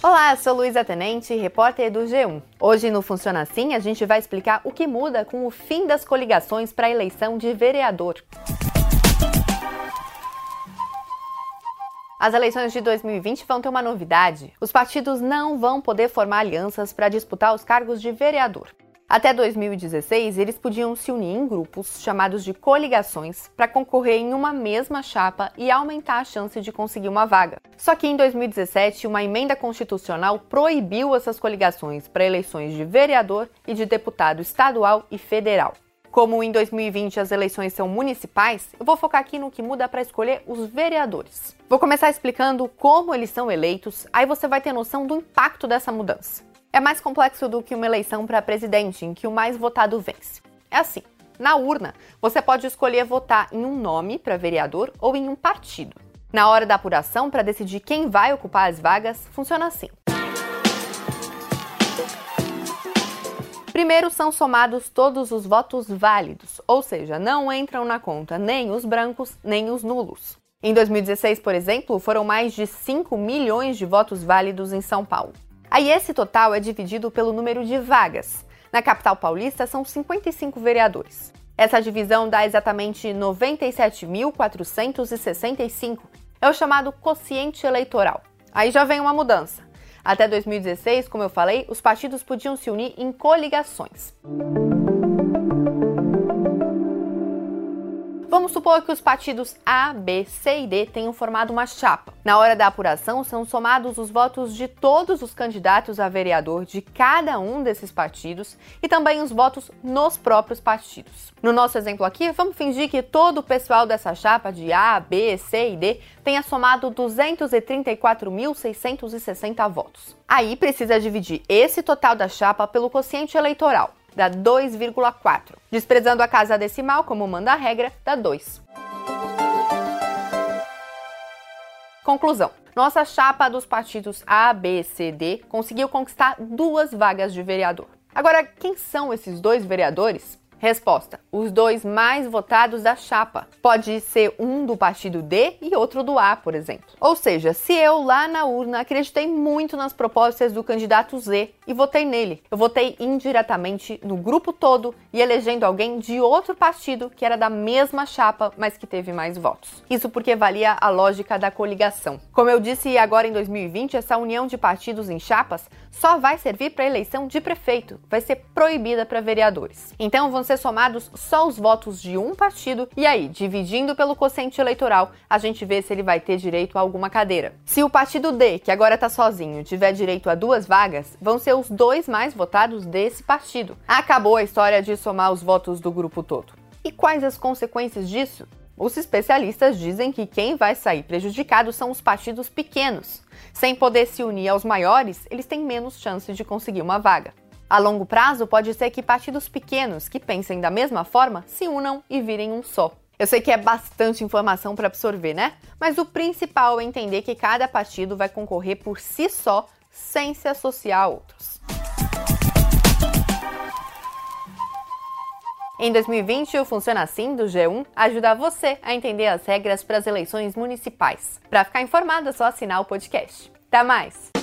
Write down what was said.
Olá, sou Luísa Tenente, repórter do G1. Hoje no Funciona Assim a gente vai explicar o que muda com o fim das coligações para a eleição de vereador. As eleições de 2020 vão ter uma novidade. Os partidos não vão poder formar alianças para disputar os cargos de vereador. Até 2016, eles podiam se unir em grupos chamados de coligações para concorrer em uma mesma chapa e aumentar a chance de conseguir uma vaga. Só que em 2017, uma emenda constitucional proibiu essas coligações para eleições de vereador e de deputado estadual e federal. Como em 2020 as eleições são municipais, eu vou focar aqui no que muda para escolher os vereadores. Vou começar explicando como eles são eleitos, aí você vai ter noção do impacto dessa mudança. É mais complexo do que uma eleição para presidente, em que o mais votado vence. É assim: na urna, você pode escolher votar em um nome para vereador ou em um partido. Na hora da apuração, para decidir quem vai ocupar as vagas, funciona assim. Primeiro são somados todos os votos válidos, ou seja, não entram na conta nem os brancos nem os nulos. Em 2016, por exemplo, foram mais de 5 milhões de votos válidos em São Paulo. Aí esse total é dividido pelo número de vagas. Na capital paulista são 55 vereadores. Essa divisão dá exatamente 97.465. É o chamado quociente eleitoral. Aí já vem uma mudança. Até 2016, como eu falei, os partidos podiam se unir em coligações. Vamos supor que os partidos A, B, C e D tenham formado uma chapa. Na hora da apuração, são somados os votos de todos os candidatos a vereador de cada um desses partidos e também os votos nos próprios partidos. No nosso exemplo aqui, vamos fingir que todo o pessoal dessa chapa de A, B, C e D tenha somado 234.660 votos. Aí precisa dividir esse total da chapa pelo quociente eleitoral dá 2,4. Desprezando a casa decimal, como manda a regra, dá 2. Conclusão. Nossa chapa dos partidos A, B, C, D conseguiu conquistar duas vagas de vereador. Agora, quem são esses dois vereadores? Resposta: os dois mais votados da chapa. Pode ser um do partido D e outro do A, por exemplo. Ou seja, se eu lá na urna acreditei muito nas propostas do candidato Z e votei nele, eu votei indiretamente no grupo todo e elegendo alguém de outro partido que era da mesma chapa, mas que teve mais votos. Isso porque valia a lógica da coligação. Como eu disse agora em 2020, essa união de partidos em chapas só vai servir para eleição de prefeito, vai ser proibida para vereadores. Então vão ser somados só os votos de um partido e aí, dividindo pelo quociente eleitoral, a gente vê se ele vai ter direito a alguma cadeira. Se o partido D, que agora está sozinho, tiver direito a duas vagas, vão ser os dois mais votados desse partido. Acabou a história de somar os votos do grupo todo. E quais as consequências disso? Os especialistas dizem que quem vai sair prejudicado são os partidos pequenos. Sem poder se unir aos maiores, eles têm menos chances de conseguir uma vaga. A longo prazo, pode ser que partidos pequenos que pensem da mesma forma se unam e virem um só. Eu sei que é bastante informação para absorver, né? Mas o principal é entender que cada partido vai concorrer por si só, sem se associar a outros. Em 2020, o Funciona Assim do G1 ajuda você a entender as regras para as eleições municipais. Para ficar informado, é só assinar o podcast. Até mais!